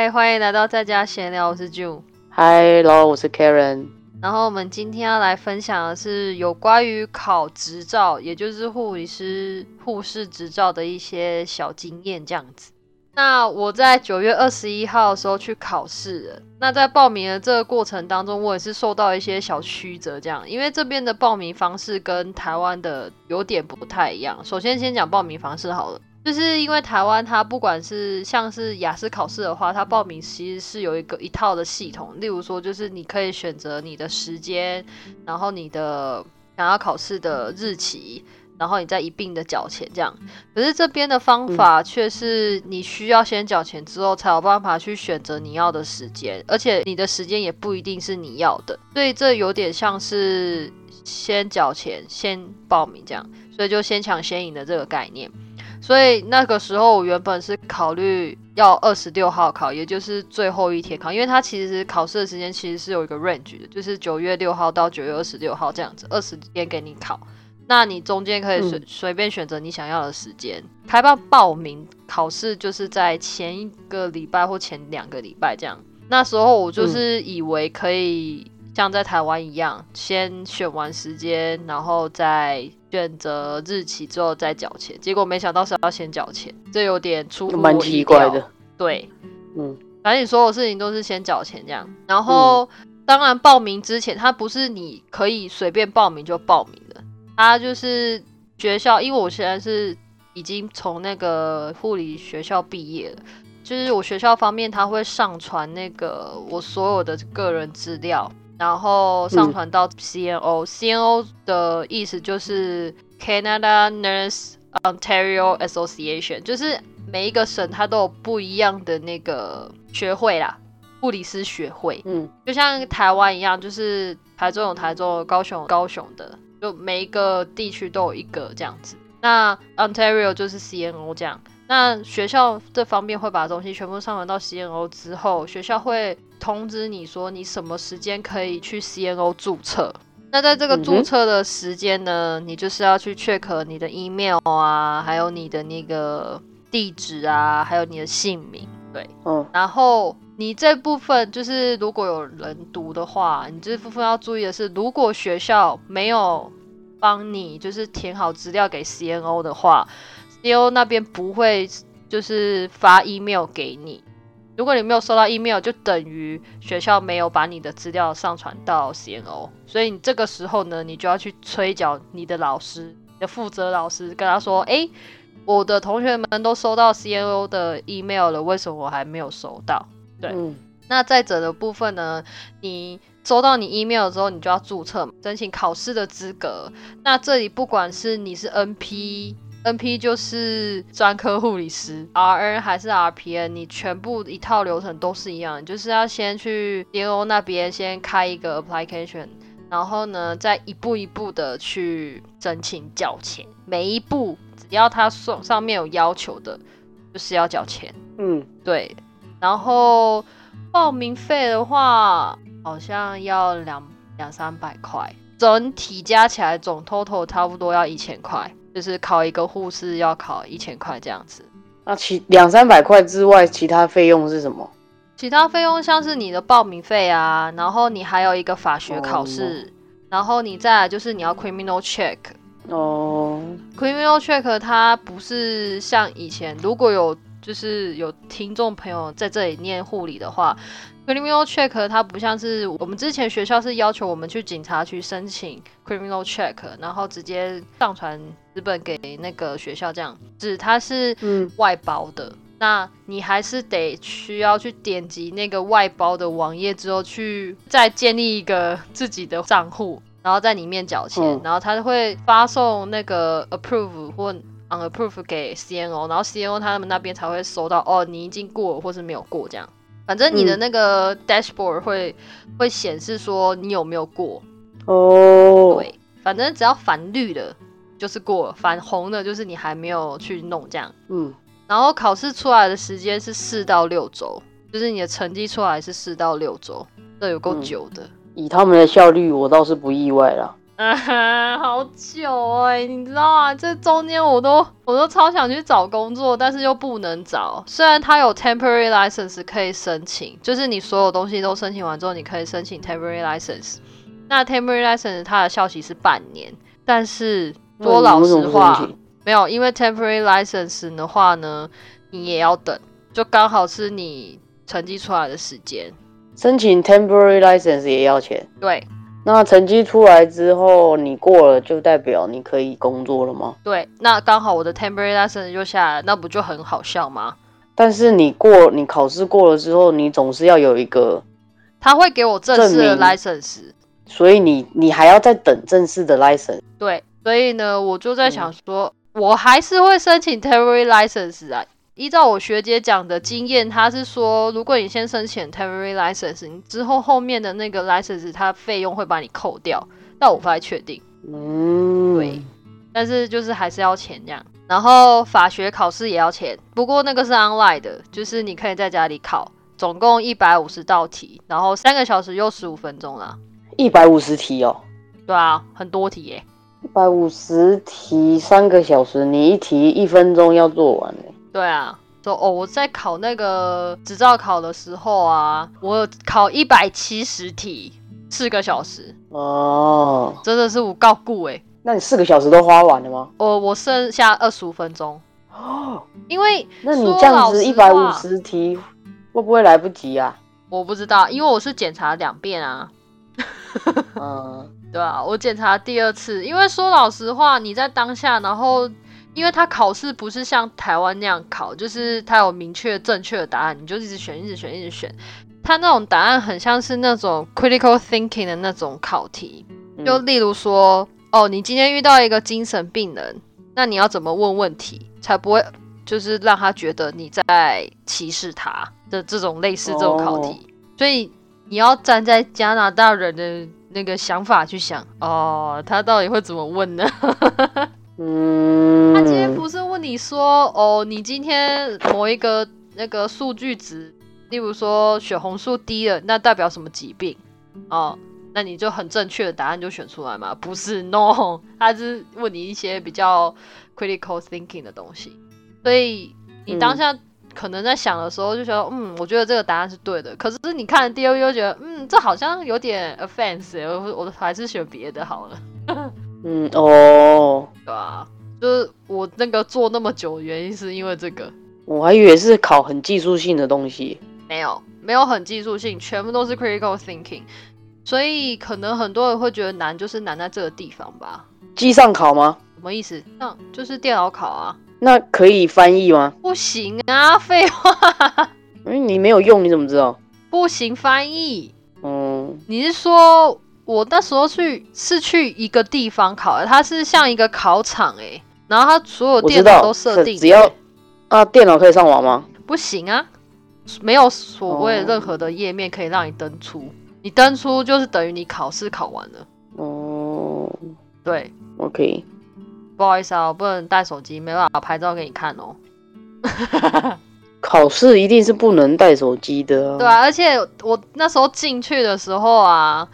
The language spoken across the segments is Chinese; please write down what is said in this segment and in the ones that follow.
嗨，欢迎来到在家闲聊，我是 June。嗨，然后我是 Karen。然后我们今天要来分享的是有关于考执照，也就是护理师、护士执照的一些小经验，这样子。那我在九月二十一号的时候去考试了。那在报名的这个过程当中，我也是受到一些小曲折，这样，因为这边的报名方式跟台湾的有点不太一样。首先，先讲报名方式好了。就是因为台湾，它不管是像是雅思考试的话，它报名其实是有一个一套的系统。例如说，就是你可以选择你的时间，然后你的想要考试的日期，然后你再一并的缴钱这样。可是这边的方法却是你需要先缴钱之后，才有办法去选择你要的时间，而且你的时间也不一定是你要的。所以这有点像是先缴钱先报名这样，所以就先抢先赢的这个概念。所以那个时候我原本是考虑要二十六号考，也就是最后一天考，因为它其实考试的时间其实是有一个 range 的，就是九月六号到九月二十六号这样子，二十天给你考。那你中间可以随随便选择你想要的时间。开放报名考试就是在前一个礼拜或前两个礼拜这样。那时候我就是以为可以像在台湾一样，先选完时间，然后再。选择日期之后再缴钱，结果没想到是要先缴钱，这有点出乎我意料。对，嗯，反正你所有事情都是先缴钱这样。然后，当然报名之前，他不是你可以随便报名就报名的，他就是学校，因为我现在是已经从那个护理学校毕业了，就是我学校方面他会上传那个我所有的个人资料。然后上传到 CNO，CNO 的意思就是 Canada Nurse Ontario Association，就是每一个省它都有不一样的那个学会啦，护理师学会。嗯，就像台湾一样，就是台中有台中，高雄有高雄的，就每一个地区都有一个这样子。那 Ontario 就是 CNO 这样。那学校这方面会把东西全部上传到 CNO 之后，学校会。通知你说你什么时间可以去 CNO 注册？那在这个注册的时间呢，你就是要去 check 你的 email 啊，还有你的那个地址啊，还有你的姓名。对，嗯。然后你这部分就是如果有人读的话，你这部分要注意的是，如果学校没有帮你就是填好资料给 CNO 的话，CNO 那边不会就是发 email 给你。如果你没有收到 email，就等于学校没有把你的资料上传到 CNO，所以你这个时候呢，你就要去催缴你的老师你的负责老师，跟他说：“哎，我的同学们都收到 CNO 的 email 了，为什么我还没有收到？”对，那再者的部分呢，你收到你 email 之后，你就要注册申请考试的资格。那这里不管是你是 NP。N.P 就是专科护理师，R.N 还是 R.P.N，你全部一套流程都是一样，就是要先去 D.O 那边先开一个 application，然后呢再一步一步的去申请缴钱，每一步只要他上上面有要求的，就是要缴钱。嗯，对。然后报名费的话，好像要两两三百块，整体加起来总 total 差不多要一千块。就是考一个护士要考一千块这样子，那其两三百块之外，其他费用是什么？其他费用像是你的报名费啊，然后你还有一个法学考试，然后你再来就是你要 criminal check 哦，criminal check 它不是像以前，如果有就是有听众朋友在这里念护理的话。Criminal check 它不像是我们之前学校是要求我们去警察局申请 criminal check，然后直接上传资本给那个学校这样，只它是外包的，那你还是得需要去点击那个外包的网页之后去再建立一个自己的账户，然后在里面缴钱，然后他会发送那个 approve 或 unapprove 给 CNO，然后 CNO 他们那边才会收到哦，你已经过或是没有过这样。反正你的那个 dashboard 会会显示说你有没有过哦，对，反正只要反绿的，就是过；反红的，就是你还没有去弄这样。嗯，然后考试出来的时间是四到六周，就是你的成绩出来是四到六周，这有够久的。以他们的效率，我倒是不意外啦。啊，好久哎、你知道啊？这中间我都我都超想去找工作，但是又不能找。虽然它有 temporary license 可以申请，就是你所有东西都申请完之后，你可以申请 temporary license。那 temporary license 它的效期是半年，但是说老实话没有，因为 temporary license 的话呢，你也要等，就刚好是你成绩出来的时间。申请 temporary license 也要钱。对那成绩出来之后，你过了就代表你可以工作了吗？对，那刚好我的 temporary license 就下来，那不就很好笑吗？但是你过，你考试过了之后，你总是要有一个，他会给我正式的 license。所以你你还要再等正式的 license。对，所以呢，我就在嗯想说，我还是会申请 temporary license 啊。依照我学姐讲的经验，她是说，如果你先申请 temporary license，你之后后面的那个 license 它费用会把你扣掉，但我不太确定。嗯，对，但是就是还是要钱这样。然后法学考试也要钱，不过那个是 online 的，就是你可以在家里考，总共一百五十道题，然后三个小时又十五分钟啦。一百五十题哦，对啊，很多题耶。一百五十题三个小时，你一题一分钟要做完欸对啊，说哦，我在考那个执照考的时候啊，我考一百七十题，四个小时，哦，真的是我告顾哎。那你四个小时都花完了吗？我我剩下二十五分钟，哦，因为那你这样子一百五十题会不会来不及啊？我不知道，因为我是检查两遍啊。嗯，对啊，我检查第二次，因为说老实话，你在当下，然后因为他考试不是像台湾那样考，就是他有明确正确的答案，你就一直选，一直选，一直选。他那种答案很像是那种 critical thinking 的那种考题，嗯就例如说，哦，你今天遇到一个精神病人，那你要怎么问问题，才不会就是让他觉得你在歧视他的这种类似这种考题。所以你要站在加拿大人的那个想法去想，哦，他到底会怎么问呢？他今天不是问你说，哦，你今天某一个那个数据值，例如说血红素低了，那代表什么疾病？哦，那你就很正确的答案就选出来嘛？不是，no，他是问你一些比较 critical thinking 的东西，所以你当下可能在想的时候就觉得，嗯，我觉得这个答案是对的。可是你看了第二又觉得，嗯，这好像有点 offense，我我还是选别的好了。嗯哦，对啊，就是我那个做那么久的原因是因为这个，我还以为是考很技术性的东西。没有没有很技术性，全部都是 critical thinking，所以可能很多人会觉得难，就是难在这个地方吧。机上考吗？什么意思？上就是电脑考啊，那可以翻译吗？不行啊，废话，因为你没有用，你怎么知道？不行翻译。嗯，你是说我那时候去是去一个地方考的，它是像一个考场诶、然后它所有电脑都设定只要欸啊，电脑可以上网吗？不行啊，没有所谓哦任何的页面可以让你登出，你登出就是等于你考试考完了。哦对，，OK，不好意思啊，我不能带手机，没办法拍照给你看哦。考试一定是不能带手机的、啊。对啊，而且我那时候进去的时候啊，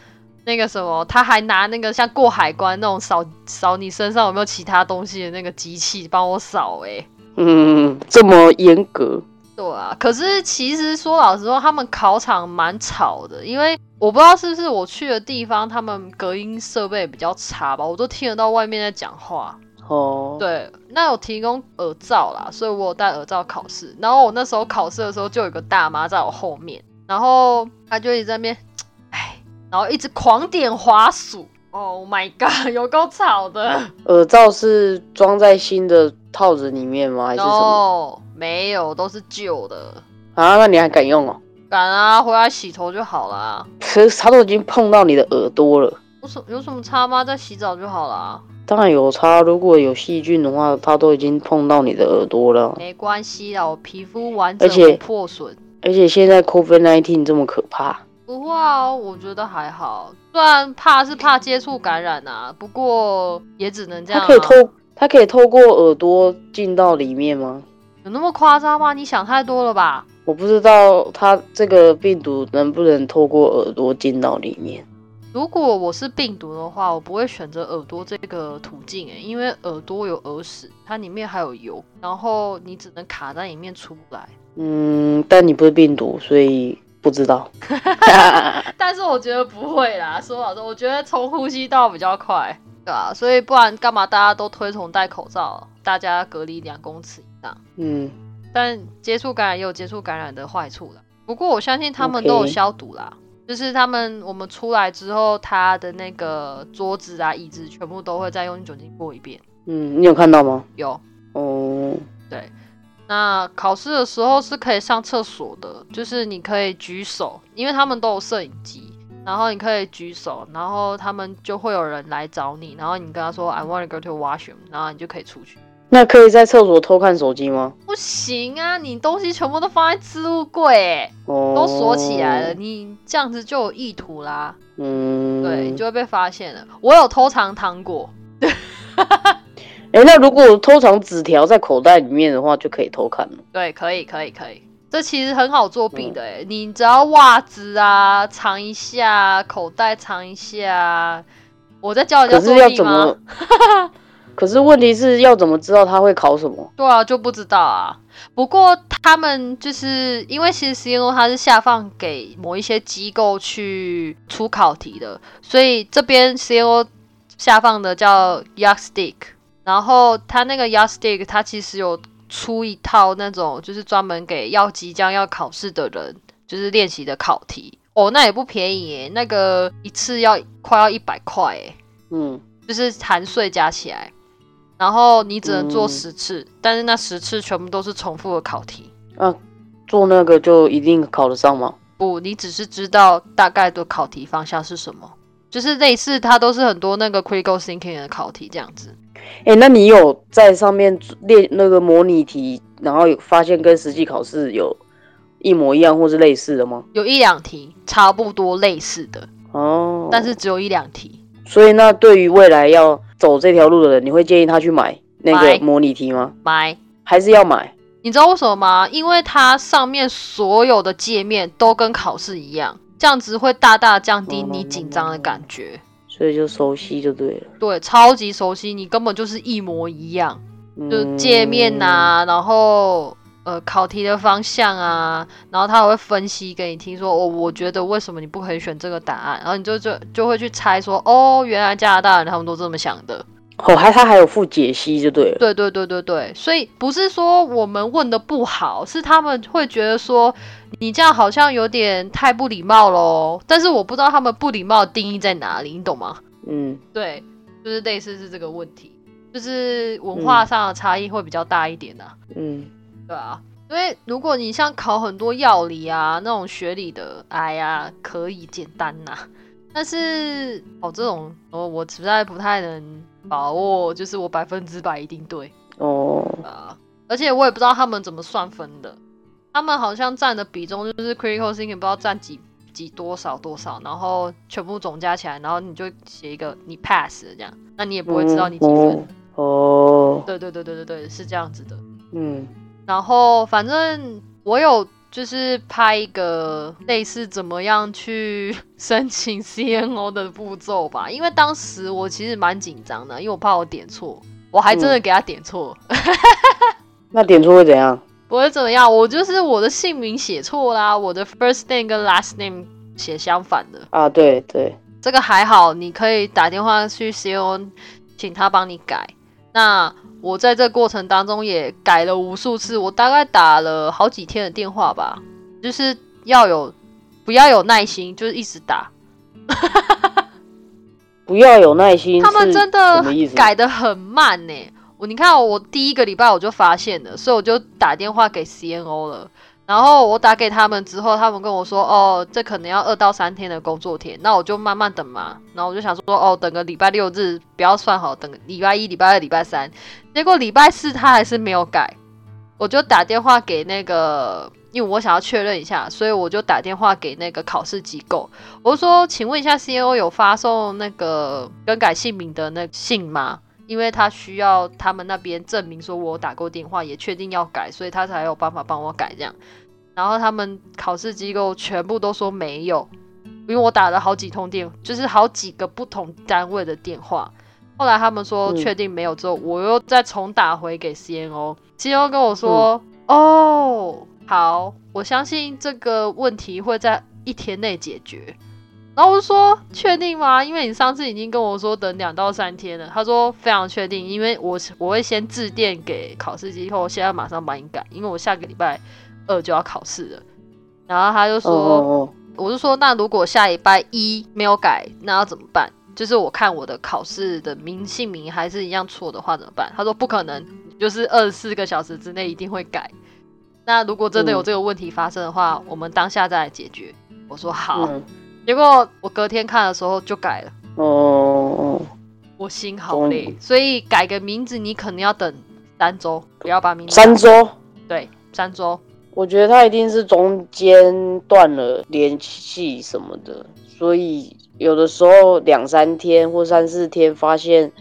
那个什么，他还拿那个像过海关那种扫扫你身上有没有其他东西的那个机器帮我扫诶、嗯，这么严格。对啊，可是其实说老实话，他们考场蛮吵的，因为我不知道是不是我去的地方，他们隔音设备比较差吧，我都听得到外面在讲话。哦，，对，那有提供耳罩啦，所以我有戴耳罩考试。然后我那时候考试的时候，就有个大妈在我后面，然后她就一直在那边，哎，然后一直狂点滑鼠。Oh my god，有够吵的。耳罩是装在新的套子里面吗？还是什么？no，没有，都是旧的。啊，那你还敢用哦？敢啊，回来洗头就好啦。可是它都已经碰到你的耳朵了。有什有什么差吗？在洗澡就好啦，当然有差，如果有细菌的话，它都已经碰到你的耳朵了。没关系啦，我皮肤完整而且破损。而且现在 COVID nineteen 这么可怕，不会啊，我觉得还好。虽然怕是怕接触感染啊，不过也只能这样、啊。它可以透，它可以透过耳朵进到里面吗？有那么夸张吗？你想太多了吧？我不知道它这个病毒能不能透过耳朵进到里面。如果我是病毒的话，我不会选择耳朵这个途径诶，因为耳朵有耳屎，它里面还有油，然后你只能卡在里面出不来。嗯，但你不是病毒，所以不知道。但是我觉得不会啦，说老实，我觉得从呼吸道比较快，对啊，所以不然干嘛大家都推崇戴口罩，大家隔离两公尺以上。嗯，但接触感染也有接触感染的坏处啦。不过我相信他们都有消毒啦就是他们我们出来之后，他的那个桌子啊、椅子全部都会再用酒精过一遍。嗯，你有看到吗？有，哦，对。那考试的时候是可以上厕所的，就是你可以举手，因为他们都有摄影机，然后你可以举手，然后他们就会有人来找你，然后你跟他说 I want to go to washroom，然后你就可以出去。那可以在厕所偷看手机吗？不行啊，你东西全部都放在置物柜，都锁起来了，。你这样子就有意图啦，嗯，对，你就会被发现了。我有偷藏糖果，哎、那如果偷藏纸条在口袋里面的话，就可以偷看了。对，可以，可以，可以。这其实很好作弊的哎，你只要袜子啊藏一下，口袋藏一下。我在教人家可是要怎作弊吗么？？可是问题是要怎么知道他会考什么？对啊，就不知道啊。不过他们就是因为其实 CNO 它是下放给某一些机构去出考题的，所以这边 CNO 下放的叫 Yardstick，然后他那个 Yardstick 它其实有出一套那种就是专门给要即将要考试的人就是练习的考题哦，那也不便宜耶，那个一次要快要一百块耶。嗯，就是含税加起来，然后你只能做嗯十次，但是那十次全部都是重复的考题。做那个就一定考得上吗？不，你只是知道大概的考题方向是什么，就是类似它都是很多那个 critical thinking 的考题这样子。哎、那你有在上面练那个模拟题，然后有发现跟实际考试有一模一样或是类似的吗？有一两题差不多类似的，哦，但是只有一两题。所以那对于未来要走这条路的人，你会建议他去买那个模拟题吗？买，还是要买？你知道为什么吗？因为它上面所有的界面都跟考试一样，这样子会大大降低你紧张的感觉。所以就熟悉就对了。对，超级熟悉，你根本就是一模一样。就嗯界面呐、然后呃考题的方向啊，然后他还会分析给你听说，哦，我觉得为什么你不可以选这个答案，然后你就就就会去猜说，哦，原来加拿大人他们都这么想的。哦，还他还有附解析就对了。对对对对对，所以不是说我们问的不好，是他们会觉得说你这样好像有点太不礼貌喽。但是我不知道他们不礼貌的定义在哪里，你懂吗？嗯，对，就是类似是这个问题，就是文化上的差异会比较大一点啊。嗯，对啊，因为如果你像考很多药理啊那种学理的，哎呀，可以简单呐、但是哦，这种哦，我实在不太能把握，就是我百分之百一定对哦，啊，而且我也不知道他们怎么算分的，他们好像占的比重就是 critical thinking 不知道占几几多少多少，然后全部总加起来，然后你就写一个你 pass 这样，那你也不会知道你几分。哦，哦，对对对对对对，是这样子的。嗯，然后反正我有就是拍一个类似怎么样去 申请 CNO 的步骤吧，因为当时我其实蛮紧张的，因为我怕我点错，我还真的给他点错，那点错会怎样？不会怎么样，我就是我的姓名写错啦，我的 first name 跟 last name 写相反的，啊，对对，这个还好，你可以打电话去 CNO 请他帮你改。那我在这过程当中也改了无数次，我大概打了好几天的电话吧，就是要有不要有耐心，就是一直打。不要有耐心。他们真的？改的很慢呢。我你看哦，我第一个礼拜我就发现了，所以我就打电话给 CNO 了。然后我打给他们之后，他们跟我说，哦，这可能要二到三天的工作天，那我就慢慢等嘛。然后我就想说，哦，等个礼拜六日不要算好，等礼拜一、礼拜二、礼拜三。结果礼拜四他还是没有改，我就打电话给那个，因为我想要确认一下，所以我就打电话给那个考试机构，我说，请问一下，C E O 有发送那个更改姓名的那信吗？因为他需要他们那边证明说我打过电话，也确定要改，所以他才有办法帮我改这样。然后他们考试机构全部都说没有，因为我打了好几通电，就是好几个不同单位的电话。后来他们说嗯确定没有之后，我又再重打回给 CNO，CNO 跟我说：“哦，好，我相信这个问题会在一天内解决。”然后我就说：“确定吗？因为你上次已经跟我说等两到三天了。”他说：“非常确定，因为我我会先致电给考试机构，现在马上帮你改，因为我下个礼拜二就要考试了。”然后他就哦说：“哦我就说，那如果下礼拜一没有改，那要怎么办？就是我看我的考试的名姓名还是一样错的话怎么办？他说不可能，就是二十四个小时之内一定会改。那如果真的有嗯这个问题发生的话，我们当下再来解决。我说好，嗯结果我隔天看的时候就改了，哦。哦，我心好累，所以改个名字你可能要等三周，不要把名字三周，对三周，我觉得他一定是中间断了联系什么的，所以有的时候两三天或三四天发现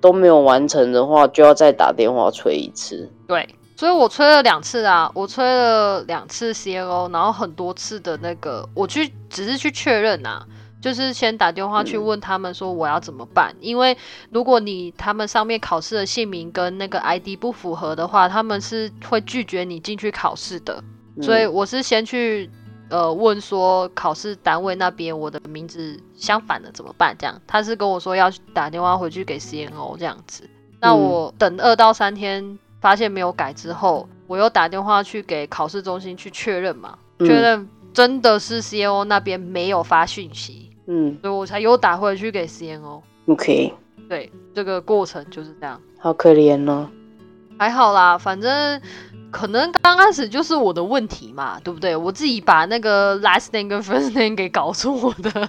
都没有完成的话，就要再打电话催一次。对，所以我催了两次啊，我催了两次 CNO，然后很多次的那个，我去只是去确认啊，就是先打电话去嗯问他们说我要怎么办，因为如果你他们上面考试的姓名跟那个 ID 不符合的话，他们是会拒绝你进去考试的，嗯所以我是先去。呃，问说考试单位那边我的名字相反的怎么办？这样他是跟我说要打电话回去给 CNO 这样子。那嗯我等二到三天，发现没有改之后，我又打电话去给考试中心去确认嘛，嗯确认真的是 CNO 那边没有发讯息，嗯所以我才又打回去给 CNO。，OK，对，这个过程就是这样，好可怜哦。还好啦，反正可能刚开始就是我的问题嘛，对不对？我自己把那个 last name 跟 first name 给搞错的。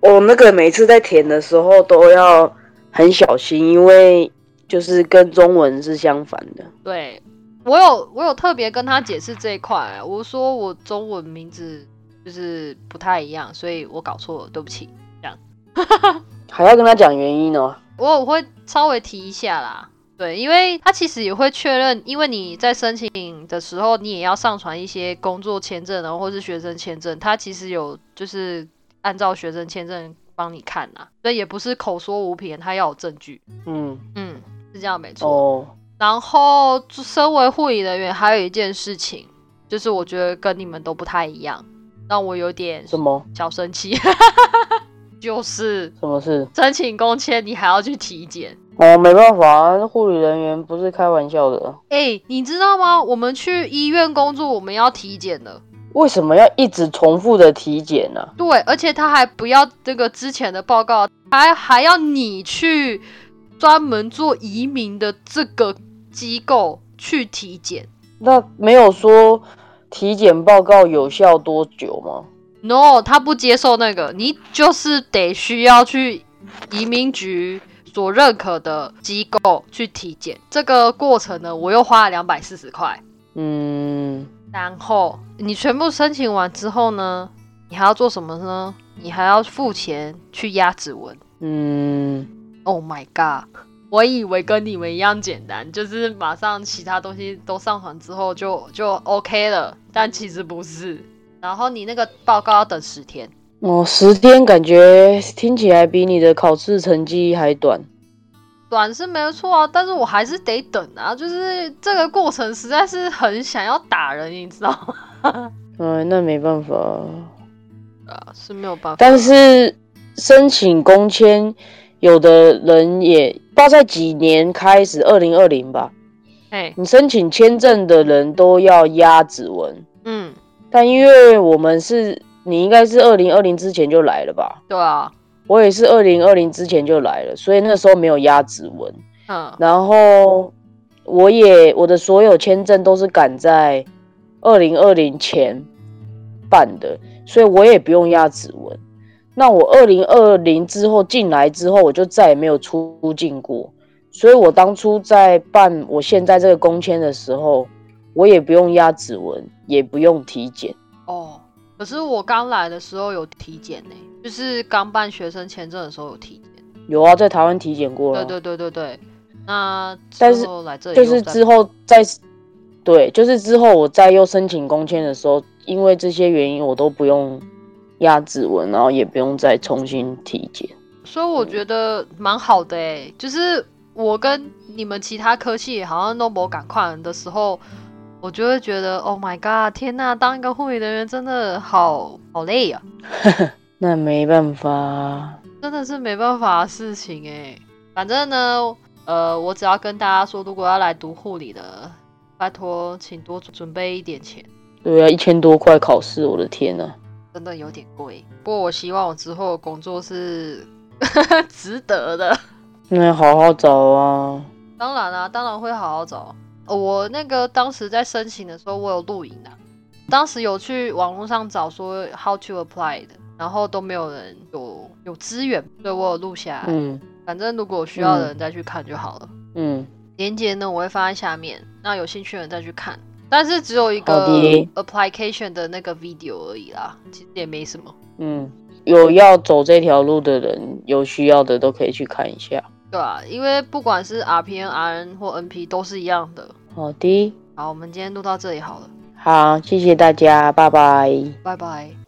我那个每次在填的时候都要很小心，因为就是跟中文是相反的。对我有我有特别跟他解释这一块，我说我中文名字就是不太一样，所以我搞错了，对不起。这样 还要跟他讲原因哦。我我会稍微提一下啦，对，因为他其实也会确认，因为你在申请的时候，你也要上传一些工作签证，然后或是学生签证，他其实有就是按照学生签证帮你看呐，所以也不是口说无凭，他要有证据。嗯，嗯，是这样没错。哦，然后，身为护理人员，还有一件事情，就是我觉得跟你们都不太一样，让我有点什么小生气，就是什么事？申请工签你还要去体检。哦，没办法啊，护理人员不是开玩笑的。哎、你知道吗？我们去医院工作，我们要体检的。为什么要一直重复的体检呢、对，而且他还不要这个之前的报告，还还要你去专门做移民的这个机构去体检。那没有说体检报告有效多久吗？No，他不接受那个，你就是得需要去移民局所认可的机构去体检。这个过程呢，我又花了两百四十块。嗯，然后你全部申请完之后呢，你还要做什么呢？你还要付钱去压指纹。嗯，Oh my god！我以为跟你们一样简单，就是马上其他东西都上传之后就就 OK 了，但其实不是。然后你那个报告要等十天。哦，十天感觉听起来比你的考试成绩还短。短是没有错啊，但是我还是得等啊，就是这个过程实在是很想要打人，你知道吗？嗯，那没办法。啊，是没有办法。但是申请工签，有的人也不知道在几年开始，二零二零吧，哎，你申请签证的人都要压指纹。嗯，但因为我们是，你应该是二零二零之前就来了吧？对啊，我也是二零二零之前就来了，所以那时候没有压指纹。嗯，然后我也我的所有签证都是赶在二零二零前办的，所以我也不用压指纹。那我二零二零之后进来之后，我就再也没有出境过，所以我当初在办我现在这个工签的时候，我也不用压指纹，也不用体检。哦，可是我刚来的时候有体检呢，就是刚办学生签证的时候有体检。有啊，在台湾体检过了。对对对对对，那但是来这里就是之后再对，就是之后我再又申请工签的时候，因为这些原因我都不用压指纹，然后也不用再重新体检。所以我觉得蛮好的哎，就是我跟你们其他科系好像都没赶快的时候，我就会觉得，Oh my god，天呐，当一个护理人员真的好好累啊！那没办法，真的是没办法的事情哎。反正呢，呃，我只要跟大家说，如果要来读护理的，拜托，请多准备一点钱。对啊，一千多块考试，我的天呐，真的有点贵。不过我希望我之后的工作是 值得的。那好好找啊。当然啦，当然会好好找。我那个当时在申请的时候，我有录影啊。当时有去网络上找说 how to apply 的，然后都没有人有有资源，所以我有录下来。嗯，反正如果需要的人再去看就好了。嗯，链接呢我会放在下面，那有兴趣的人再去看。但是只有一个 application 的那个 video 而已啦，其实也没什么。嗯，有要走这条路的人，有需要的都可以去看一下。对啊，因为不管是 RPN、RN 或 NP 都是一样的。好的，好，我们今天录到这里好了。好，谢谢大家，拜拜，拜拜。